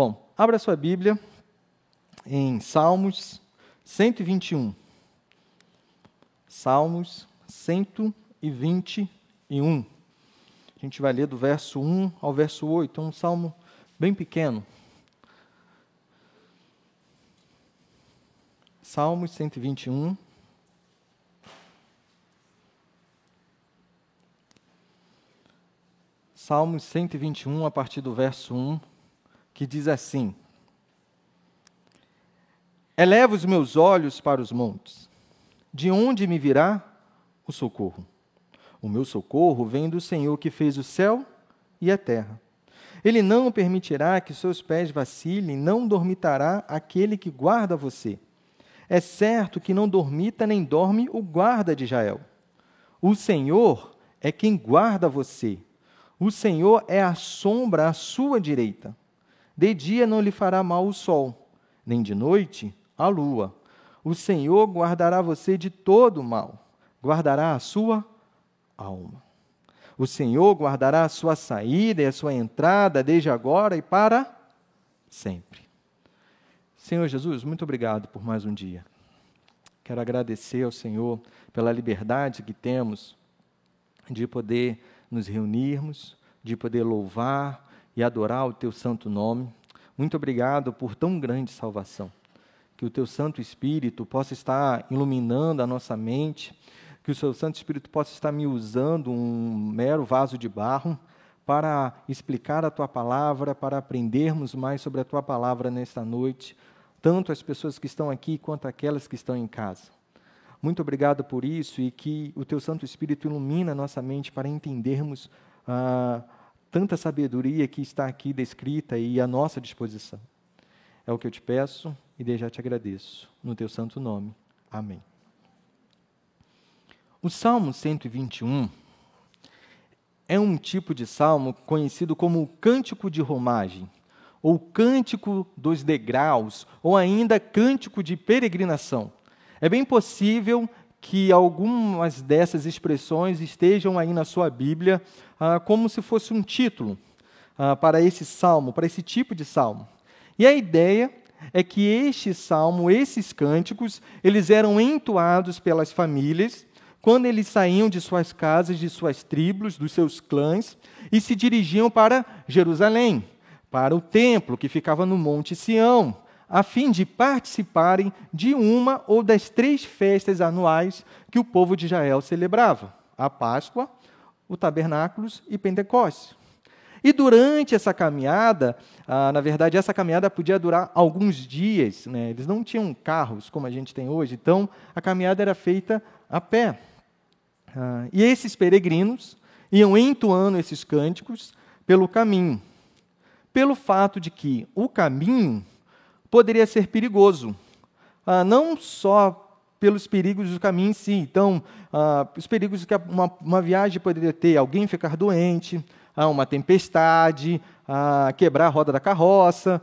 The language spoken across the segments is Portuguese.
Bom, abra sua Bíblia em Salmos 121. Salmos 121. A gente vai ler do verso 1 ao verso 8, é um salmo bem pequeno. Salmos 121. Salmos 121, a partir do verso 1, que diz assim: Eleva os meus olhos para os montes, de onde me virá o socorro? O meu socorro vem do Senhor que fez o céu e a terra. Ele não permitirá que seus pés vacilem, não dormitará aquele que guarda você. É certo que não dormita nem dorme o guarda de Israel. O Senhor é quem guarda você. O Senhor é a sombra à sua direita. De dia não lhe fará mal o sol, nem de noite a lua. O Senhor guardará você de todo mal, guardará a sua alma. O Senhor guardará a sua saída e a sua entrada desde agora e para sempre. Senhor Jesus, muito obrigado por mais um dia. Quero agradecer ao Senhor pela liberdade que temos de poder nos reunirmos, de poder louvar e adorar o teu santo nome. Muito obrigado por tão grande salvação. Que o teu Santo Espírito possa estar iluminando a nossa mente que o seu Santo Espírito possa estar me usando um mero vaso de barro para explicar a tua palavra, para aprendermos mais sobre a tua palavra nesta noite, tanto as pessoas que estão aqui quanto aquelas que estão em casa. Muito obrigado por isso e que o teu Santo Espírito ilumine a nossa mente para entendermos ah, tanta sabedoria que está aqui descrita e à nossa disposição. É o que eu te peço e desde já te agradeço. No teu santo nome. Amém. O Salmo 121 é um tipo de salmo conhecido como o cântico de romagem, ou cântico dos degraus, ou ainda cântico de peregrinação. É bem possível que algumas dessas expressões estejam aí na sua Bíblia ah, como se fosse um título ah, para esse salmo, para esse tipo de salmo. E a ideia é que este salmo, esses cânticos, eles eram entoados pelas famílias quando eles saíam de suas casas, de suas tribos, dos seus clãs, e se dirigiam para Jerusalém, para o templo que ficava no Monte Sião, a fim de participarem de uma ou das três festas anuais que o povo de Israel celebrava: a Páscoa, o Tabernáculos e Pentecostes. E durante essa caminhada, ah, na verdade, essa caminhada podia durar alguns dias, né? eles não tinham carros como a gente tem hoje, então a caminhada era feita a pé. Ah, e esses peregrinos iam entoando esses cânticos pelo caminho, pelo fato de que o caminho poderia ser perigoso, ah, não só pelos perigos do caminho em si, então, ah, os perigos que uma, uma viagem poderia ter, alguém ficar doente, ah, uma tempestade, ah, quebrar a roda da carroça,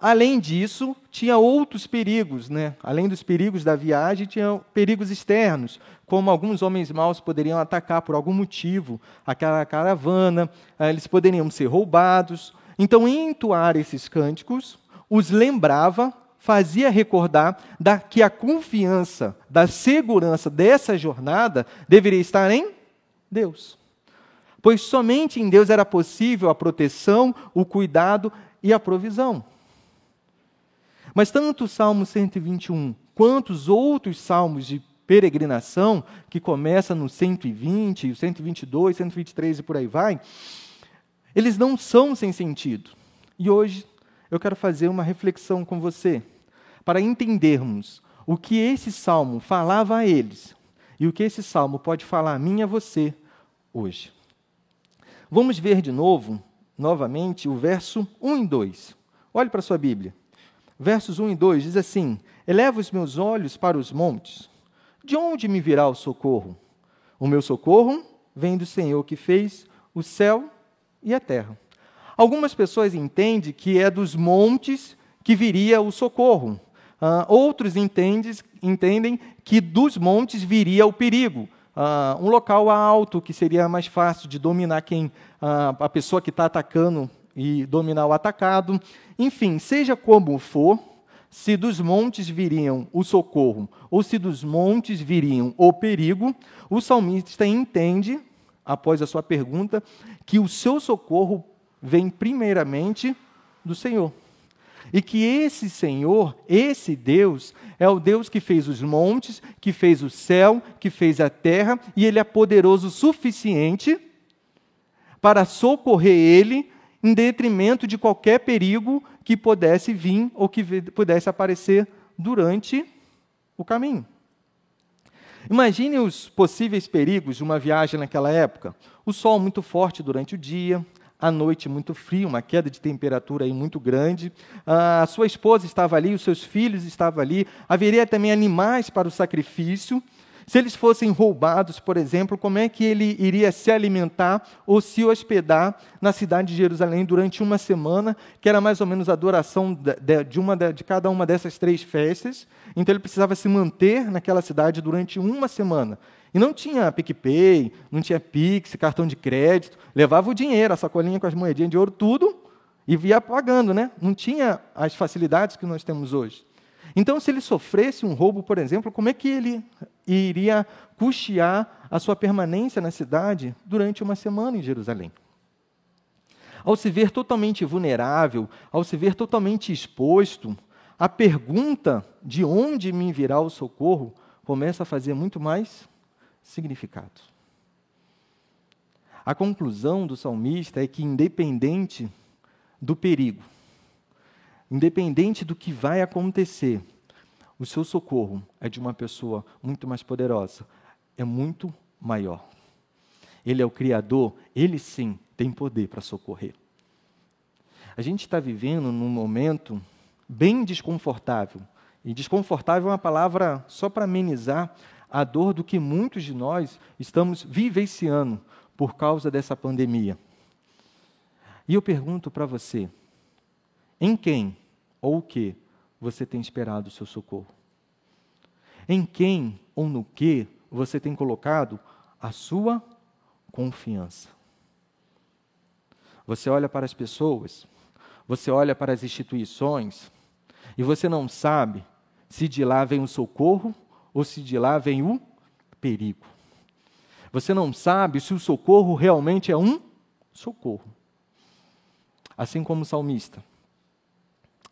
Além disso, tinha outros perigos, né? Além dos perigos da viagem, tinha perigos externos, como alguns homens maus poderiam atacar por algum motivo aquela caravana, eh, eles poderiam ser roubados. Então, entoar esses cânticos os lembrava, fazia recordar da, que a confiança, da segurança dessa jornada deveria estar em Deus. Pois somente em Deus era possível a proteção, o cuidado e a provisão. Mas tanto o Salmo 121 quanto os outros salmos de peregrinação, que começa no 120, o 122, 123 e por aí vai, eles não são sem sentido. E hoje eu quero fazer uma reflexão com você, para entendermos o que esse salmo falava a eles e o que esse salmo pode falar a mim e a você hoje. Vamos ver de novo, novamente, o verso 1 e 2. Olhe para a sua Bíblia versos 1 e 2 diz assim: Eleva os meus olhos para os montes. De onde me virá o socorro? O meu socorro vem do Senhor que fez o céu e a terra. Algumas pessoas entendem que é dos montes que viria o socorro. Uh, outros entendem, entendem que dos montes viria o perigo. Uh, um local alto que seria mais fácil de dominar quem uh, a pessoa que está atacando e dominar o atacado. Enfim, seja como for, se dos montes viriam o socorro ou se dos montes viriam o perigo, o salmista entende, após a sua pergunta, que o seu socorro vem primeiramente do Senhor. E que esse Senhor, esse Deus, é o Deus que fez os montes, que fez o céu, que fez a terra, e Ele é poderoso o suficiente para socorrer ele em detrimento de qualquer perigo que pudesse vir ou que pudesse aparecer durante o caminho. Imagine os possíveis perigos de uma viagem naquela época: o sol muito forte durante o dia, a noite muito fria, uma queda de temperatura aí muito grande. A sua esposa estava ali, os seus filhos estavam ali. Haveria também animais para o sacrifício. Se eles fossem roubados, por exemplo, como é que ele iria se alimentar ou se hospedar na cidade de Jerusalém durante uma semana, que era mais ou menos a duração de, uma, de cada uma dessas três festas? Então ele precisava se manter naquela cidade durante uma semana. E não tinha PicPay, não tinha Pix, cartão de crédito, levava o dinheiro, a sacolinha com as moedinhas de ouro, tudo, e via pagando, né? Não tinha as facilidades que nós temos hoje. Então, se ele sofresse um roubo, por exemplo, como é que ele iria custear a sua permanência na cidade durante uma semana em Jerusalém? Ao se ver totalmente vulnerável, ao se ver totalmente exposto, a pergunta de onde me virá o socorro começa a fazer muito mais significado. A conclusão do salmista é que, independente do perigo, independente do que vai acontecer, o seu socorro é de uma pessoa muito mais poderosa, é muito maior. Ele é o Criador, ele sim tem poder para socorrer. A gente está vivendo num momento bem desconfortável. E desconfortável é uma palavra só para amenizar a dor do que muitos de nós estamos vivenciando por causa dessa pandemia. E eu pergunto para você: em quem ou o que você tem esperado o seu socorro? Em quem ou no que você tem colocado a sua confiança? Você olha para as pessoas, você olha para as instituições, e você não sabe se de lá vem o socorro ou se de lá vem o perigo. Você não sabe se o socorro realmente é um socorro. Assim como o salmista,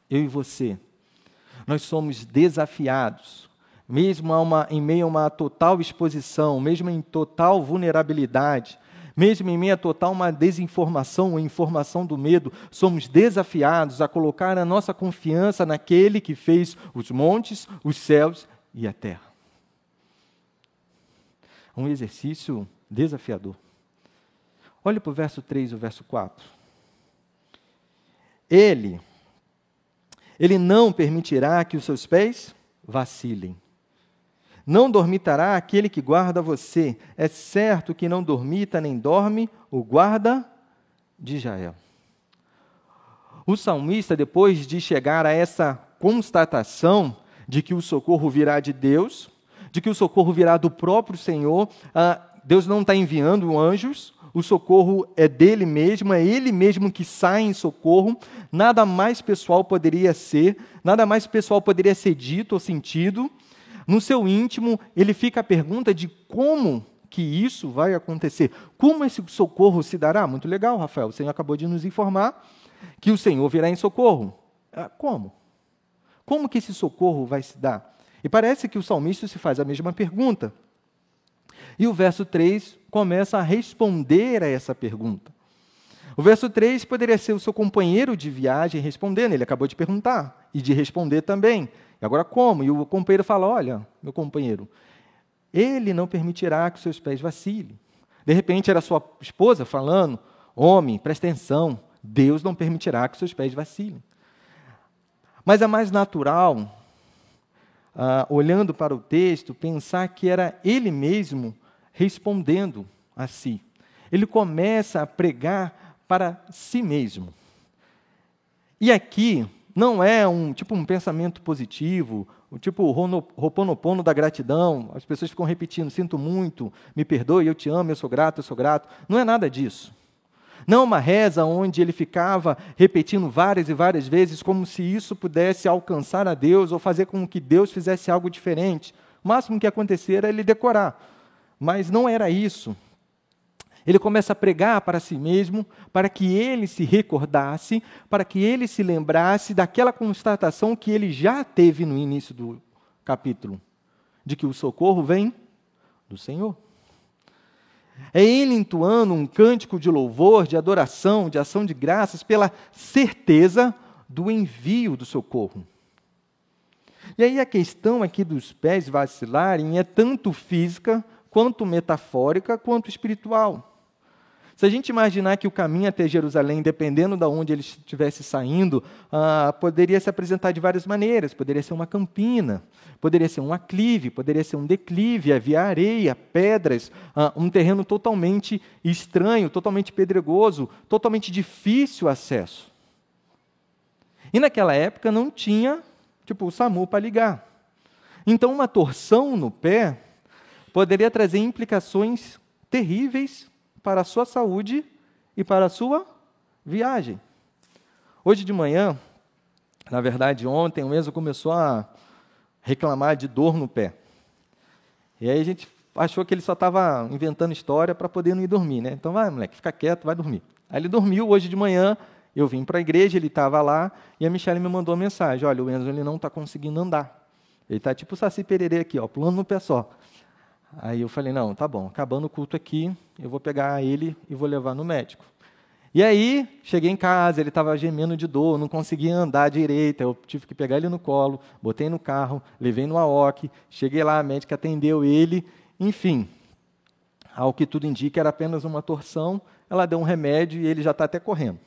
eu e você, nós somos desafiados, mesmo uma, em meio a uma total exposição, mesmo em total vulnerabilidade, mesmo em meio a total uma desinformação ou informação do medo, somos desafiados a colocar a nossa confiança naquele que fez os montes, os céus e a terra. Um exercício desafiador. Olhe para o verso 3 e o verso 4. Ele ele não permitirá que os seus pés vacilem. Não dormitará aquele que guarda você. É certo que não dormita nem dorme o guarda de Israel. O salmista, depois de chegar a essa constatação de que o socorro virá de Deus, de que o socorro virá do próprio Senhor, ah, Deus não está enviando anjos, o socorro é dele mesmo, é ele mesmo que sai em socorro. Nada mais pessoal poderia ser, nada mais pessoal poderia ser dito ou sentido. No seu íntimo, ele fica a pergunta de como que isso vai acontecer. Como esse socorro se dará? Muito legal, Rafael. O Senhor acabou de nos informar que o Senhor virá em socorro. Ah, como? Como que esse socorro vai se dar? E parece que o salmista se faz a mesma pergunta. E o verso 3 começa a responder a essa pergunta. O verso 3 poderia ser o seu companheiro de viagem respondendo, ele acabou de perguntar e de responder também. Agora como? E o companheiro fala: Olha, meu companheiro, ele não permitirá que seus pés vacilem. De repente era sua esposa falando: Homem, presta atenção, Deus não permitirá que seus pés vacilem. Mas é mais natural, ah, olhando para o texto, pensar que era ele mesmo respondendo a si. Ele começa a pregar para si mesmo. E aqui não é um tipo um pensamento positivo, o tipo roponopono da gratidão. As pessoas ficam repetindo: sinto muito, me perdoe, eu te amo, eu sou grato, eu sou grato. Não é nada disso. Não uma reza onde ele ficava repetindo várias e várias vezes, como se isso pudesse alcançar a Deus ou fazer com que Deus fizesse algo diferente. O máximo que acontecer era ele decorar. Mas não era isso. Ele começa a pregar para si mesmo, para que ele se recordasse, para que ele se lembrasse daquela constatação que ele já teve no início do capítulo, de que o socorro vem do Senhor. É ele entoando um cântico de louvor, de adoração, de ação de graças, pela certeza do envio do socorro. E aí a questão aqui dos pés vacilarem é tanto física, quanto metafórica, quanto espiritual. Se a gente imaginar que o caminho até Jerusalém, dependendo de onde ele estivesse saindo, ah, poderia se apresentar de várias maneiras. Poderia ser uma campina, poderia ser um aclive, poderia ser um declive, havia areia, pedras, ah, um terreno totalmente estranho, totalmente pedregoso, totalmente difícil acesso. E naquela época não tinha, tipo, o SAMU para ligar. Então, uma torção no pé poderia trazer implicações terríveis para a sua saúde e para a sua viagem. Hoje de manhã, na verdade ontem, o Enzo começou a reclamar de dor no pé. E aí a gente achou que ele só estava inventando história para poder não ir dormir, né? Então vai, moleque, fica quieto, vai dormir. Aí ele dormiu hoje de manhã, eu vim para a igreja, ele estava lá, e a Michelle me mandou uma mensagem, olha, o Enzo ele não está conseguindo andar. Ele está tipo o Saci Pererê aqui, ó, pulando no pé só. Aí eu falei, não, tá bom, acabando o culto aqui, eu vou pegar ele e vou levar no médico. E aí, cheguei em casa, ele estava gemendo de dor, não conseguia andar direito, eu tive que pegar ele no colo, botei no carro, levei no AOC, cheguei lá, a médica atendeu ele, enfim, ao que tudo indica, era apenas uma torção, ela deu um remédio e ele já está até correndo.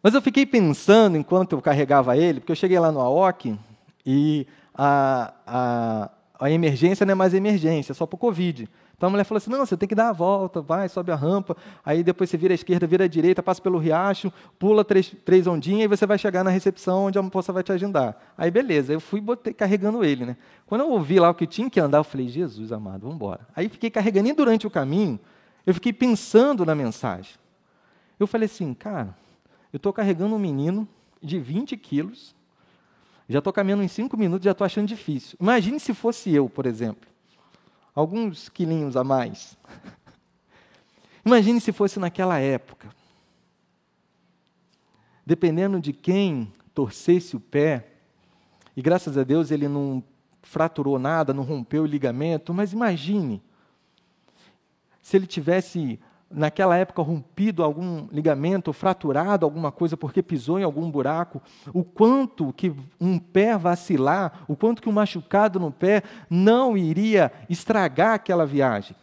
Mas eu fiquei pensando, enquanto eu carregava ele, porque eu cheguei lá no AOC e a, a a emergência não é mais emergência, é só para o Covid. Então a mulher falou assim: não, você tem que dar a volta, vai, sobe a rampa, aí depois você vira à esquerda, vira à direita, passa pelo riacho, pula três, três ondinhas e você vai chegar na recepção onde a moça vai te agendar. Aí beleza, eu fui botei, carregando ele. Né? Quando eu ouvi lá o que tinha que andar, eu falei: Jesus amado, vamos embora. Aí fiquei carregando e durante o caminho, eu fiquei pensando na mensagem. Eu falei assim, cara, eu estou carregando um menino de 20 quilos, já estou caminhando em cinco minutos, já estou achando difícil. Imagine se fosse eu, por exemplo. Alguns quilinhos a mais. Imagine se fosse naquela época. Dependendo de quem torcesse o pé, e graças a Deus ele não fraturou nada, não rompeu o ligamento, mas imagine se ele tivesse naquela época rompido algum ligamento, fraturado alguma coisa porque pisou em algum buraco, o quanto que um pé vacilar, o quanto que um machucado no pé não iria estragar aquela viagem,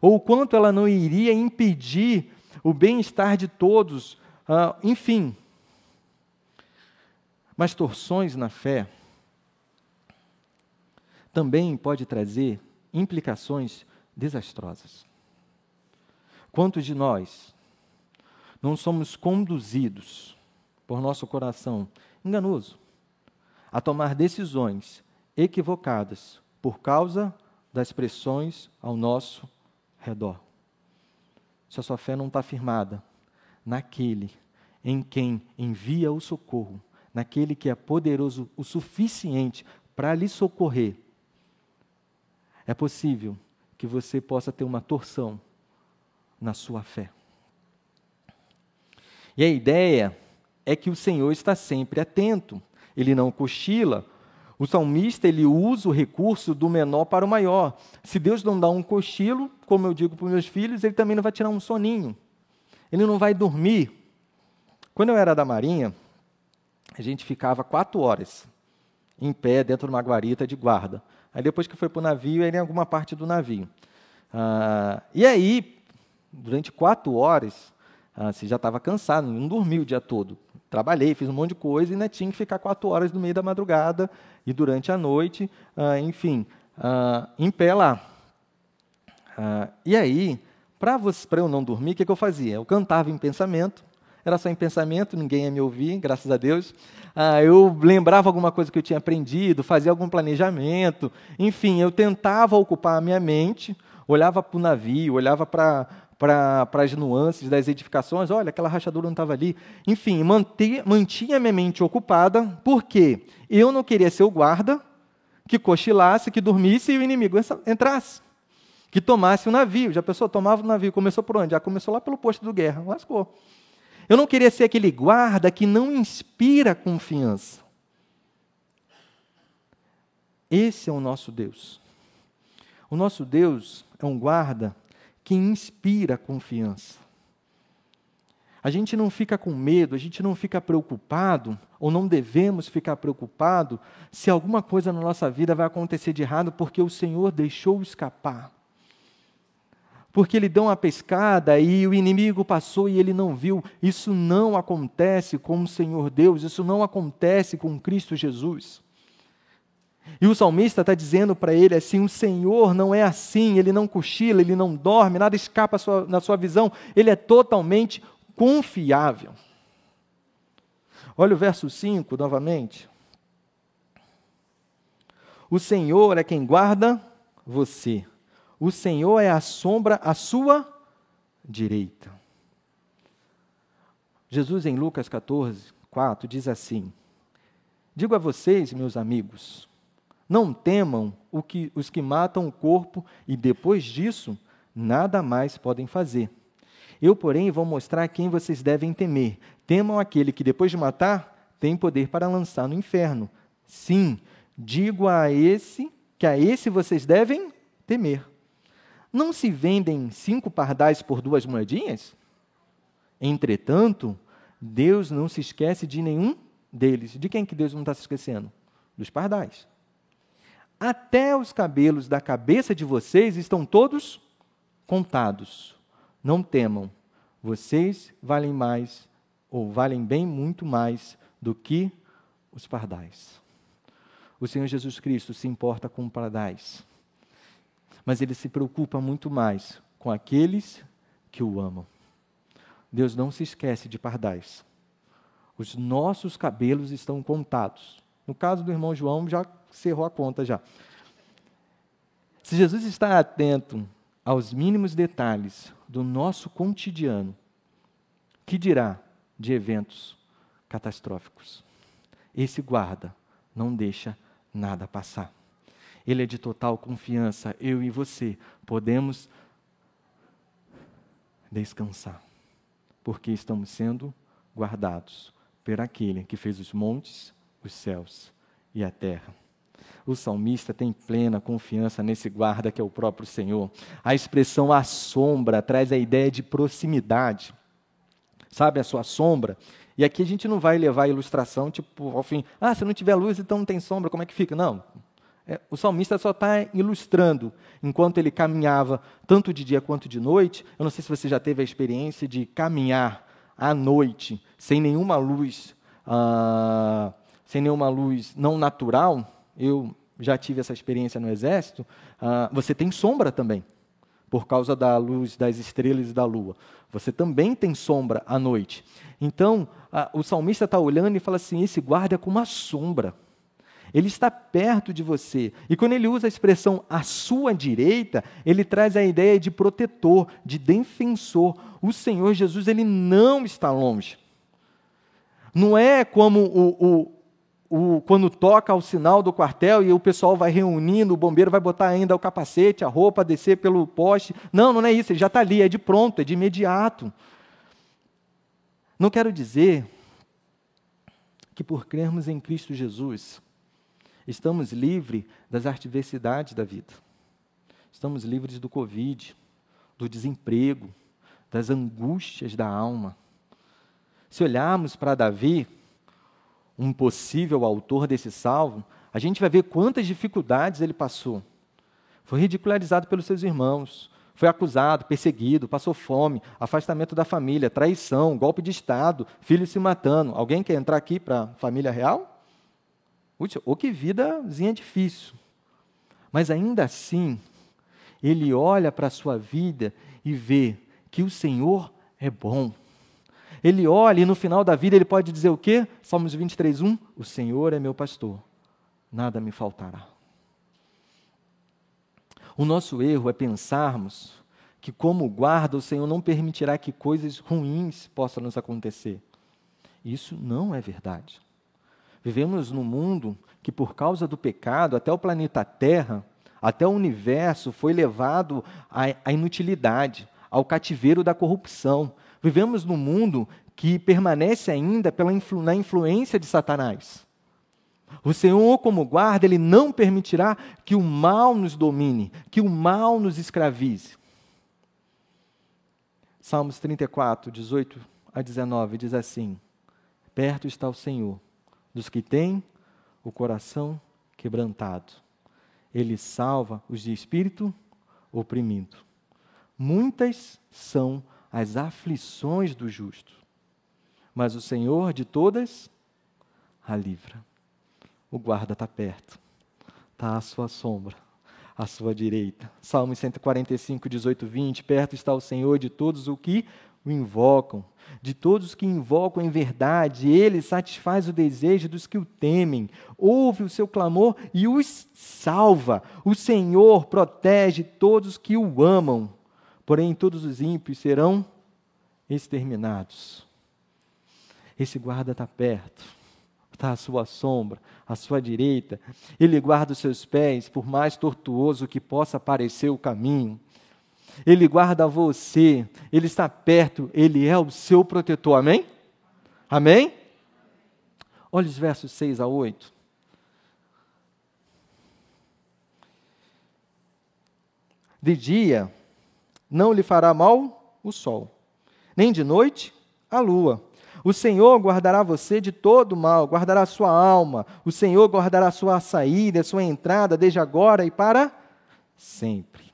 ou o quanto ela não iria impedir o bem-estar de todos, uh, enfim. Mas torções na fé também pode trazer implicações desastrosas. Quantos de nós não somos conduzidos por nosso coração enganoso a tomar decisões equivocadas por causa das pressões ao nosso redor? Se a sua fé não está firmada naquele em quem envia o socorro, naquele que é poderoso o suficiente para lhe socorrer, é possível que você possa ter uma torção na sua fé. E a ideia é que o Senhor está sempre atento, ele não cochila. O salmista ele usa o recurso do menor para o maior. Se Deus não dá um cochilo, como eu digo para os meus filhos, ele também não vai tirar um soninho. Ele não vai dormir. Quando eu era da Marinha, a gente ficava quatro horas em pé dentro de uma guarita de guarda. Aí depois que foi para o navio, era em alguma parte do navio. Ah, e aí, durante quatro horas, ah, você já estava cansado, não dormiu o dia todo. Trabalhei, fiz um monte de coisa e ainda tinha que ficar quatro horas no meio da madrugada e durante a noite, ah, enfim, ah, em pé lá. E aí, para eu não dormir, o que, que eu fazia? Eu cantava em pensamento, era só em pensamento, ninguém ia me ouvir, graças a Deus. Ah, eu lembrava alguma coisa que eu tinha aprendido, fazia algum planejamento, enfim, eu tentava ocupar a minha mente, olhava para o navio, olhava para para as nuances das edificações. Olha, aquela rachadura não estava ali. Enfim, manter, mantinha minha mente ocupada, porque eu não queria ser o guarda que cochilasse, que dormisse e o inimigo entrasse. Que tomasse o navio. Já pensou? Tomava o navio. Começou por onde? Já começou lá pelo posto do guerra. Lascou. Eu não queria ser aquele guarda que não inspira confiança. Esse é o nosso Deus. O nosso Deus é um guarda que inspira confiança. A gente não fica com medo, a gente não fica preocupado, ou não devemos ficar preocupado se alguma coisa na nossa vida vai acontecer de errado porque o Senhor deixou escapar. Porque ele deu uma pescada e o inimigo passou e ele não viu. Isso não acontece com o Senhor Deus, isso não acontece com Cristo Jesus. E o salmista está dizendo para ele assim: o Senhor não é assim, ele não cochila, ele não dorme, nada escapa sua, na sua visão, ele é totalmente confiável. Olha o verso 5 novamente. O Senhor é quem guarda você, o Senhor é a sombra à sua direita. Jesus, em Lucas 14, 4, diz assim: Digo a vocês, meus amigos, não temam que, os que matam o corpo e depois disso nada mais podem fazer. Eu, porém, vou mostrar quem vocês devem temer. Temam aquele que depois de matar tem poder para lançar no inferno. Sim, digo a esse que a esse vocês devem temer. Não se vendem cinco pardais por duas moedinhas? Entretanto, Deus não se esquece de nenhum deles. De quem que Deus não está se esquecendo? Dos pardais. Até os cabelos da cabeça de vocês estão todos contados. Não temam, vocês valem mais, ou valem bem muito mais do que os pardais. O Senhor Jesus Cristo se importa com pardais, mas ele se preocupa muito mais com aqueles que o amam. Deus não se esquece de pardais. Os nossos cabelos estão contados. No caso do irmão João, já cerrou a conta já. Se Jesus está atento aos mínimos detalhes do nosso cotidiano, que dirá de eventos catastróficos? Esse guarda não deixa nada passar. Ele é de total confiança. Eu e você podemos descansar, porque estamos sendo guardados por aquele que fez os montes, os céus e a terra. O salmista tem plena confiança nesse guarda que é o próprio Senhor. A expressão a sombra traz a ideia de proximidade. Sabe a sua sombra? E aqui a gente não vai levar a ilustração, tipo, ao fim, ah, se não tiver luz, então não tem sombra, como é que fica? Não. É, o salmista só está ilustrando, enquanto ele caminhava, tanto de dia quanto de noite. Eu não sei se você já teve a experiência de caminhar à noite, sem nenhuma luz, ah, sem nenhuma luz não natural eu já tive essa experiência no exército, ah, você tem sombra também, por causa da luz das estrelas e da lua. Você também tem sombra à noite. Então, o salmista está olhando e fala assim: esse guarda é como uma sombra. Ele está perto de você. E quando ele usa a expressão à sua direita, ele traz a ideia de protetor, de defensor. O Senhor Jesus, ele não está longe. Não é como o, o, o, quando toca o sinal do quartel e o pessoal vai reunindo, o bombeiro vai botar ainda o capacete, a roupa, descer pelo poste. Não, não é isso, ele já está ali, é de pronto, é de imediato. Não quero dizer que por crermos em Cristo Jesus, estamos livres das adversidades da vida. Estamos livres do Covid, do desemprego, das angústias da alma. Se olharmos para Davi, um possível autor desse salmo, a gente vai ver quantas dificuldades ele passou. Foi ridicularizado pelos seus irmãos, foi acusado, perseguido, passou fome, afastamento da família, traição, golpe de Estado, filho se matando. Alguém quer entrar aqui para a família real? Ou que vidazinha difícil. Mas ainda assim, ele olha para a sua vida e vê que o Senhor é bom ele olha e no final da vida ele pode dizer o quê? Salmos 23, 1: O Senhor é meu pastor, nada me faltará. O nosso erro é pensarmos que, como guarda, o Senhor não permitirá que coisas ruins possam nos acontecer. Isso não é verdade. Vivemos num mundo que, por causa do pecado, até o planeta Terra, até o universo foi levado à, inutilidade, ao cativeiro da corrupção. Vivemos num mundo que permanece ainda pela influ, na influência de Satanás. O Senhor, como guarda, Ele não permitirá que o mal nos domine, que o mal nos escravize. Salmos 34, 18 a 19 diz assim: Perto está o Senhor dos que têm o coração quebrantado. Ele salva os de espírito oprimido. Muitas são as aflições do justo, mas o Senhor de todas a livra. O guarda está perto, está à sua sombra à sua direita. Salmo 145, 18, 20. Perto está o Senhor de todos os que o invocam, de todos os que invocam em verdade, ele satisfaz o desejo dos que o temem, ouve o seu clamor e os salva. O Senhor protege todos os que o amam, porém todos os ímpios serão exterminados. Esse guarda está perto está à sua sombra, à sua direita. Ele guarda os seus pés, por mais tortuoso que possa parecer o caminho. Ele guarda você, ele está perto, ele é o seu protetor. Amém? Amém? Olha os versos 6 a 8. De dia não lhe fará mal o sol, nem de noite a lua. O Senhor guardará você de todo mal, guardará sua alma. O Senhor guardará sua saída, sua entrada, desde agora e para sempre.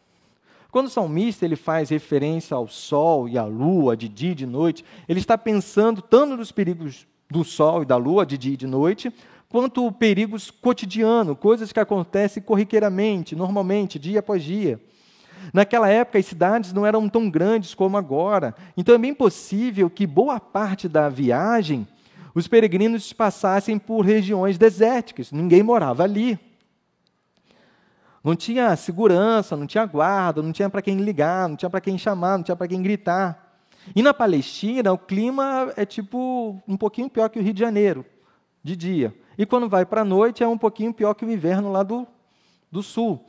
Quando o salmista ele faz referência ao sol e à lua, de dia e de noite, ele está pensando tanto nos perigos do sol e da lua, de dia e de noite, quanto perigos cotidianos, coisas que acontecem corriqueiramente, normalmente, dia após dia. Naquela época, as cidades não eram tão grandes como agora, então é bem possível que boa parte da viagem os peregrinos passassem por regiões desérticas, ninguém morava ali. Não tinha segurança, não tinha guarda, não tinha para quem ligar, não tinha para quem chamar, não tinha para quem gritar. E na Palestina, o clima é tipo um pouquinho pior que o Rio de Janeiro, de dia. E quando vai para a noite, é um pouquinho pior que o inverno lá do, do sul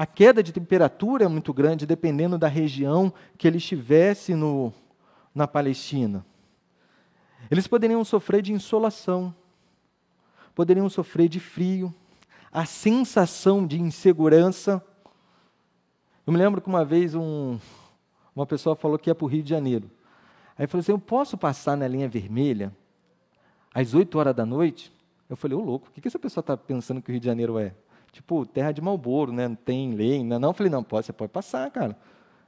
a queda de temperatura é muito grande, dependendo da região que ele estivesse no, na Palestina. Eles poderiam sofrer de insolação, poderiam sofrer de frio, a sensação de insegurança. Eu me lembro que uma vez um, uma pessoa falou que ia para o Rio de Janeiro. Aí falou assim: Eu posso passar na linha vermelha às 8 horas da noite? Eu falei: Ô louco, o que, que essa pessoa está pensando que o Rio de Janeiro é? Tipo, terra de Malboro, né? Não tem lei, não, não. Falei, não, pode, você pode passar, cara.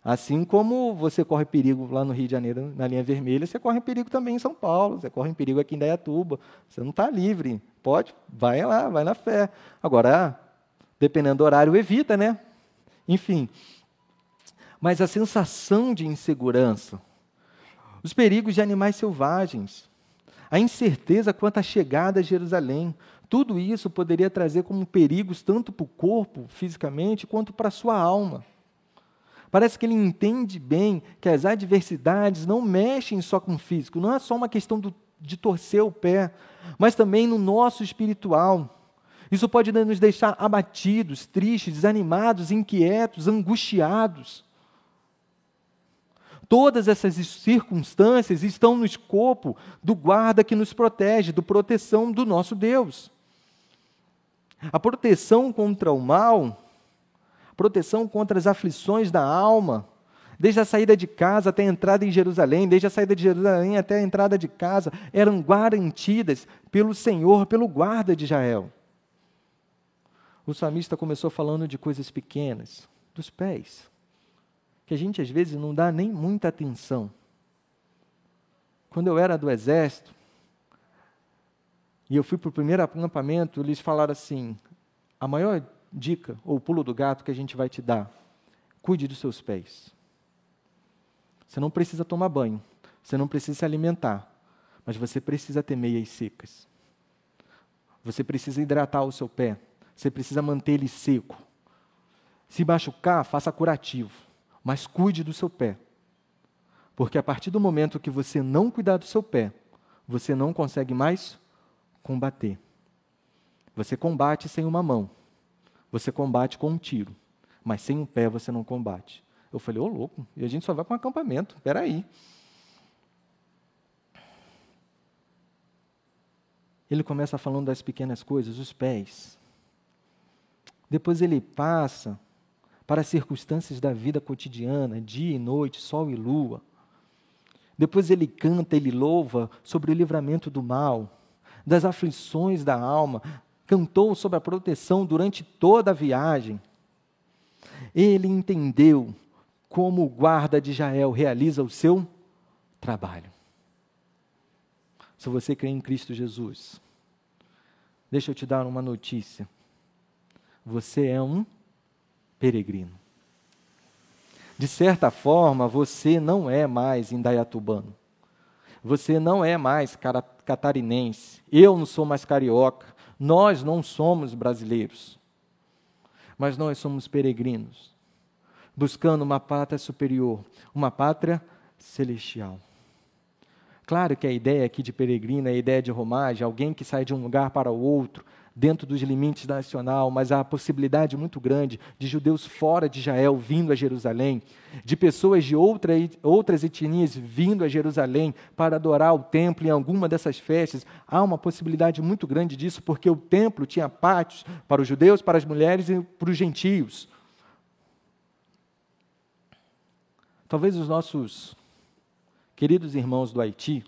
Assim como você corre perigo lá no Rio de Janeiro, na linha vermelha, você corre perigo também em São Paulo, você corre perigo aqui em Dayatuba. Você não está livre. Pode, vai lá, vai na fé. Agora, dependendo do horário, evita, né? Enfim. Mas a sensação de insegurança, os perigos de animais selvagens, a incerteza quanto à chegada a Jerusalém, tudo isso poderia trazer como perigos tanto para o corpo, fisicamente, quanto para a sua alma. Parece que ele entende bem que as adversidades não mexem só com o físico, não é só uma questão do, de torcer o pé, mas também no nosso espiritual. Isso pode nos deixar abatidos, tristes, desanimados, inquietos, angustiados. Todas essas circunstâncias estão no escopo do guarda que nos protege, do proteção do nosso Deus. A proteção contra o mal, proteção contra as aflições da alma, desde a saída de casa até a entrada em Jerusalém, desde a saída de Jerusalém até a entrada de casa, eram garantidas pelo Senhor, pelo guarda de Israel. O salmista começou falando de coisas pequenas, dos pés, que a gente às vezes não dá nem muita atenção. Quando eu era do exército, e eu fui para o primeiro acampamento, eles falaram assim: a maior dica, ou pulo do gato que a gente vai te dar, cuide dos seus pés. Você não precisa tomar banho, você não precisa se alimentar, mas você precisa ter meias secas. Você precisa hidratar o seu pé, você precisa manter ele seco. Se machucar, faça curativo. Mas cuide do seu pé. Porque a partir do momento que você não cuidar do seu pé, você não consegue mais combater. Você combate sem uma mão, você combate com um tiro, mas sem um pé você não combate. Eu falei, ô louco, e a gente só vai para um acampamento, espera aí. Ele começa falando das pequenas coisas, os pés. Depois ele passa para as circunstâncias da vida cotidiana, dia e noite, sol e lua. Depois ele canta, ele louva sobre o livramento do mal, das aflições da alma, cantou sobre a proteção durante toda a viagem. Ele entendeu como o guarda de Jael realiza o seu trabalho. Se você crê em Cristo Jesus, deixa eu te dar uma notícia. Você é um peregrino. De certa forma, você não é mais indaiatubano. Você não é mais catarinense. Eu não sou mais carioca. Nós não somos brasileiros. Mas nós somos peregrinos, buscando uma pátria superior, uma pátria celestial. Claro que a ideia aqui de peregrino é a ideia de romagem, alguém que sai de um lugar para o outro, dentro dos limites nacional, mas há a possibilidade muito grande de judeus fora de Israel vindo a Jerusalém, de pessoas de outra, outras etnias vindo a Jerusalém para adorar o templo em alguma dessas festas. Há uma possibilidade muito grande disso, porque o templo tinha pátios para os judeus, para as mulheres e para os gentios. Talvez os nossos queridos irmãos do Haiti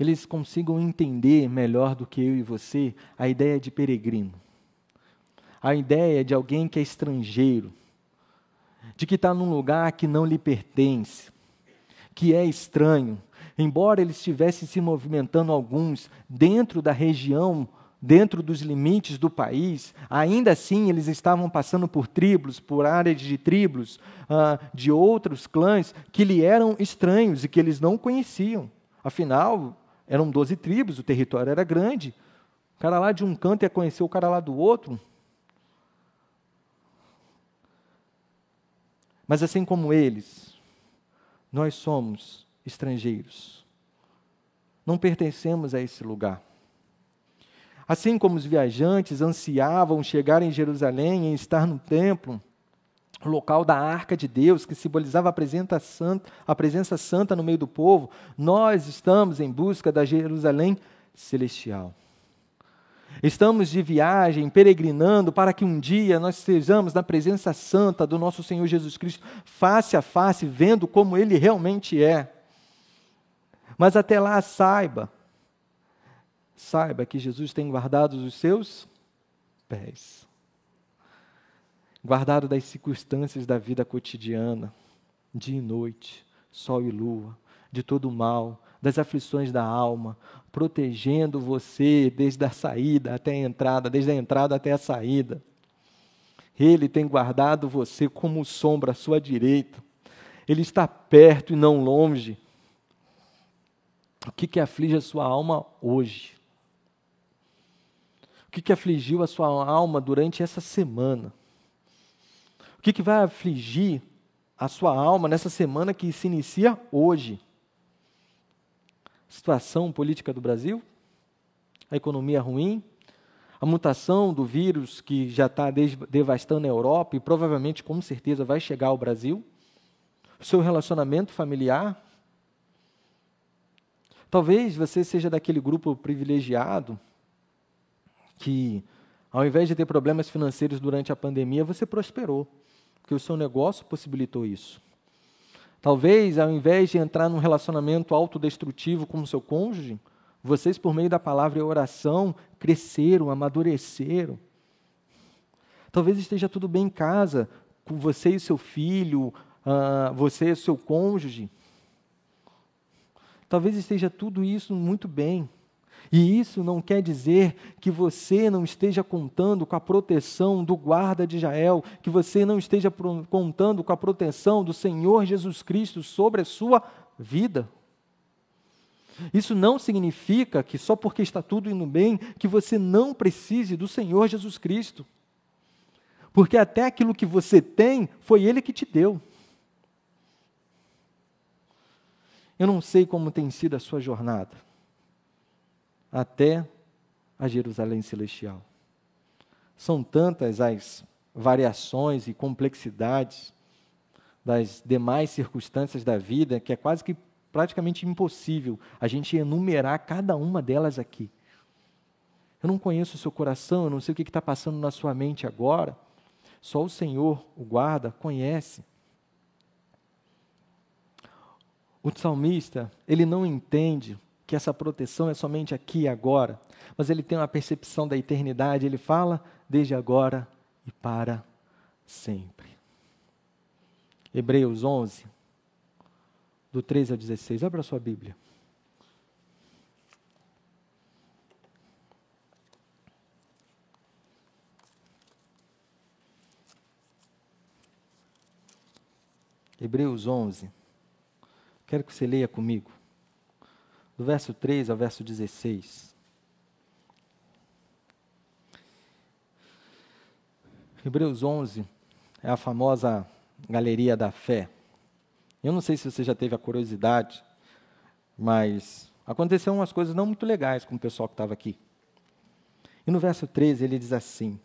eles consigam entender melhor do que eu e você a ideia de peregrino, a ideia de alguém que é estrangeiro, de que está num lugar que não lhe pertence, que é estranho, embora eles estivessem se movimentando alguns dentro da região, dentro dos limites do país, ainda assim eles estavam passando por tribos, por áreas de tribos, uh, de outros clãs que lhe eram estranhos e que eles não conheciam. Afinal, eram 12 tribos, o território era grande. O cara lá de um canto ia conhecer o cara lá do outro. Mas assim como eles, nós somos estrangeiros. Não pertencemos a esse lugar. Assim como os viajantes ansiavam chegar em Jerusalém e estar no templo, o local da arca de Deus, que simbolizava a presença, santa, a presença santa no meio do povo, nós estamos em busca da Jerusalém celestial. Estamos de viagem, peregrinando, para que um dia nós estejamos na presença santa do nosso Senhor Jesus Cristo, face a face, vendo como Ele realmente é. Mas até lá, saiba, saiba que Jesus tem guardado os seus pés guardado das circunstâncias da vida cotidiana, dia e noite, sol e lua, de todo o mal, das aflições da alma, protegendo você desde a saída até a entrada, desde a entrada até a saída. Ele tem guardado você como sombra à sua direita. Ele está perto e não longe. O que, que aflige a sua alma hoje? O que, que afligiu a sua alma durante essa semana? O que, que vai afligir a sua alma nessa semana que se inicia hoje? Situação política do Brasil? A economia ruim? A mutação do vírus que já está devastando a Europa e provavelmente, com certeza, vai chegar ao Brasil? O seu relacionamento familiar? Talvez você seja daquele grupo privilegiado que, ao invés de ter problemas financeiros durante a pandemia, você prosperou porque o seu negócio possibilitou isso. Talvez, ao invés de entrar num relacionamento autodestrutivo com o seu cônjuge, vocês, por meio da palavra e oração, cresceram, amadureceram. Talvez esteja tudo bem em casa, com você e seu filho, uh, você e seu cônjuge. Talvez esteja tudo isso muito bem. E isso não quer dizer que você não esteja contando com a proteção do guarda de Israel, que você não esteja contando com a proteção do Senhor Jesus Cristo sobre a sua vida. Isso não significa que só porque está tudo indo bem, que você não precise do Senhor Jesus Cristo. Porque até aquilo que você tem, foi Ele que te deu. Eu não sei como tem sido a sua jornada até a Jerusalém Celestial. São tantas as variações e complexidades das demais circunstâncias da vida que é quase que praticamente impossível a gente enumerar cada uma delas aqui. Eu não conheço o seu coração, eu não sei o que está passando na sua mente agora. Só o Senhor, o guarda, conhece. O salmista, ele não entende que essa proteção é somente aqui e agora, mas ele tem uma percepção da eternidade, ele fala desde agora e para sempre. Hebreus 11, do 13 ao 16. Abra sua Bíblia. Hebreus 11. Quero que você leia comigo. Do verso 3 ao verso 16. Hebreus 11 é a famosa galeria da fé. Eu não sei se você já teve a curiosidade, mas aconteceram umas coisas não muito legais com o pessoal que estava aqui. E no verso 13 ele diz assim: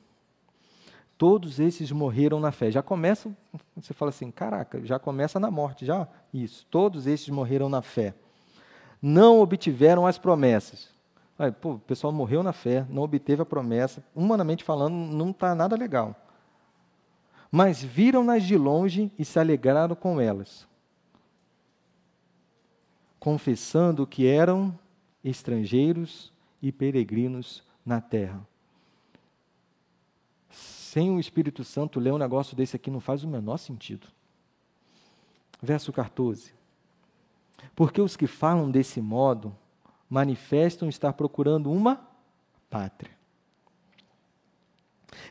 Todos esses morreram na fé. Já começa, você fala assim, caraca, já começa na morte, já? Isso, todos esses morreram na fé. Não obtiveram as promessas. Aí, pô, o pessoal morreu na fé, não obteve a promessa. Humanamente falando, não está nada legal. Mas viram-nas de longe e se alegraram com elas, confessando que eram estrangeiros e peregrinos na terra sem o Espírito Santo, ler um negócio desse aqui não faz o menor sentido. Verso 14. Porque os que falam desse modo manifestam estar procurando uma pátria.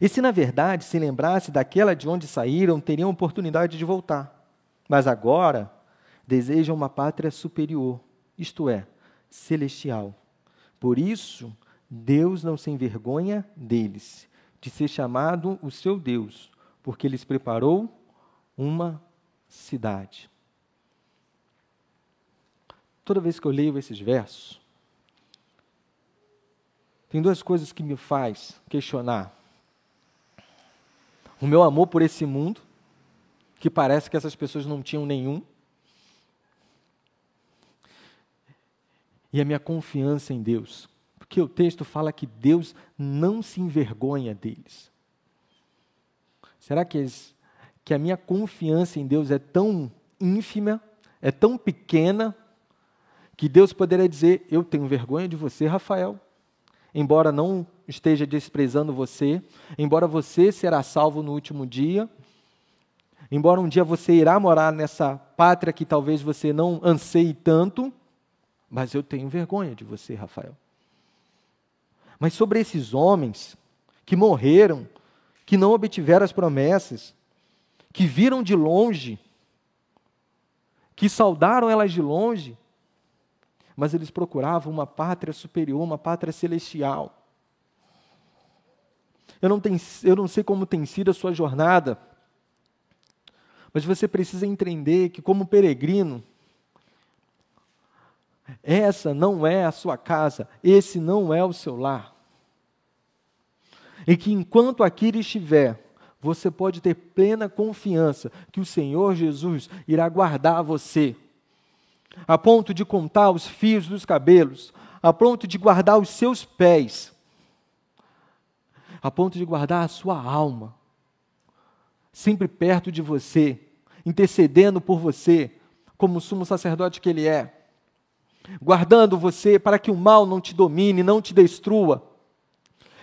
E se na verdade se lembrasse daquela de onde saíram, teriam oportunidade de voltar. Mas agora desejam uma pátria superior, isto é, celestial. Por isso, Deus não se envergonha deles de ser chamado o seu Deus, porque lhes preparou uma cidade. Toda vez que eu leio esses versos, tem duas coisas que me faz questionar. O meu amor por esse mundo, que parece que essas pessoas não tinham nenhum, e a minha confiança em Deus, porque o texto fala que Deus não se envergonha deles. Será que, eles, que a minha confiança em Deus é tão ínfima, é tão pequena, que Deus poderia dizer: Eu tenho vergonha de você, Rafael, embora não esteja desprezando você, embora você será salvo no último dia, embora um dia você irá morar nessa pátria que talvez você não anseie tanto, mas eu tenho vergonha de você, Rafael. Mas sobre esses homens que morreram, que não obtiveram as promessas, que viram de longe, que saudaram elas de longe, mas eles procuravam uma pátria superior, uma pátria celestial. Eu não, tenho, eu não sei como tem sido a sua jornada, mas você precisa entender que, como peregrino, essa não é a sua casa, esse não é o seu lar e que enquanto aqui estiver, você pode ter plena confiança que o Senhor Jesus irá guardar você, a ponto de contar os fios dos cabelos, a ponto de guardar os seus pés, a ponto de guardar a sua alma, sempre perto de você, intercedendo por você, como o sumo sacerdote que ele é, guardando você para que o mal não te domine, não te destrua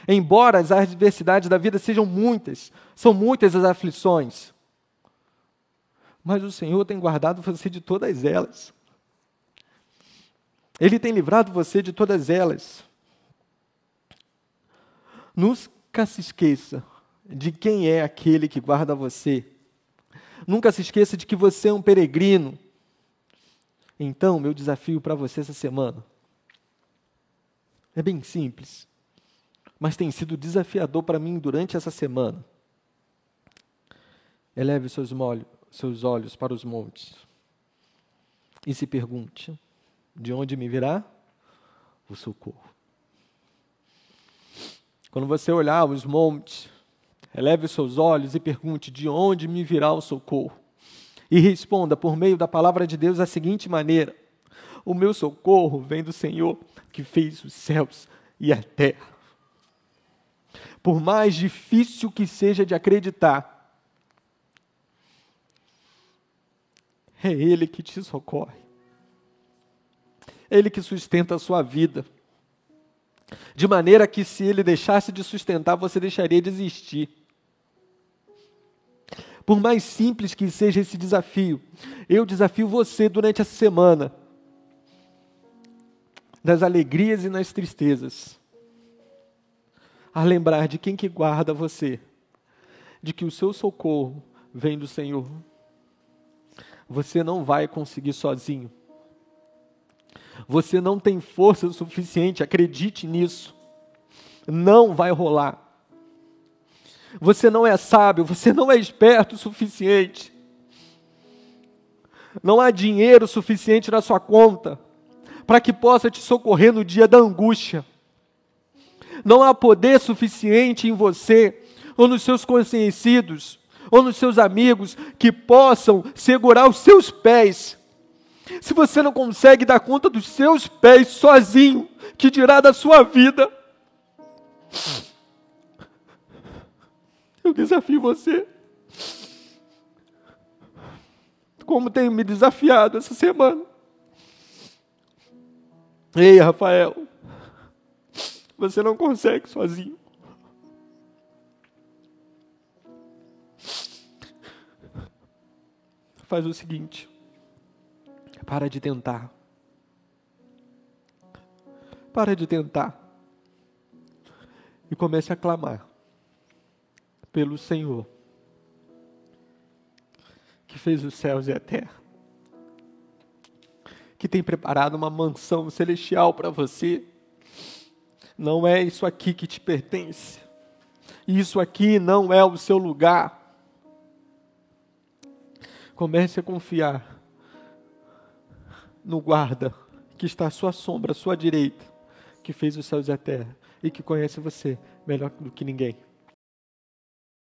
Embora as adversidades da vida sejam muitas, são muitas as aflições, mas o Senhor tem guardado você de todas elas. Ele tem livrado você de todas elas. Nunca se esqueça de quem é aquele que guarda você. Nunca se esqueça de que você é um peregrino. Então, meu desafio para você essa semana é bem simples mas tem sido desafiador para mim durante essa semana. eleve seus, molhos, seus olhos para os montes e se pergunte: de onde me virá o socorro? Quando você olhar os montes, eleve os seus olhos e pergunte: de onde me virá o socorro? E responda por meio da palavra de Deus da seguinte maneira: O meu socorro vem do Senhor que fez os céus e a terra. Por mais difícil que seja de acreditar, é Ele que te socorre. Ele que sustenta a sua vida. De maneira que, se Ele deixasse de sustentar, você deixaria de existir. Por mais simples que seja esse desafio, eu desafio você durante essa semana, nas alegrias e nas tristezas, a lembrar de quem que guarda você, de que o seu socorro vem do Senhor. Você não vai conseguir sozinho. Você não tem força suficiente, acredite nisso. Não vai rolar. Você não é sábio, você não é esperto o suficiente. Não há dinheiro suficiente na sua conta para que possa te socorrer no dia da angústia. Não há poder suficiente em você ou nos seus conhecidos ou nos seus amigos que possam segurar os seus pés. Se você não consegue dar conta dos seus pés sozinho, que dirá da sua vida? Eu desafio você. Como tenho me desafiado essa semana. Ei, Rafael, você não consegue sozinho. faz o seguinte: para de tentar. Para de tentar. E comece a clamar pelo Senhor, que fez os céus e a terra, que tem preparado uma mansão celestial para você. Não é isso aqui que te pertence. Isso aqui não é o seu lugar. Comece a confiar no guarda que está à sua sombra, à sua direita, que fez os céus e a terra e que conhece você melhor do que ninguém.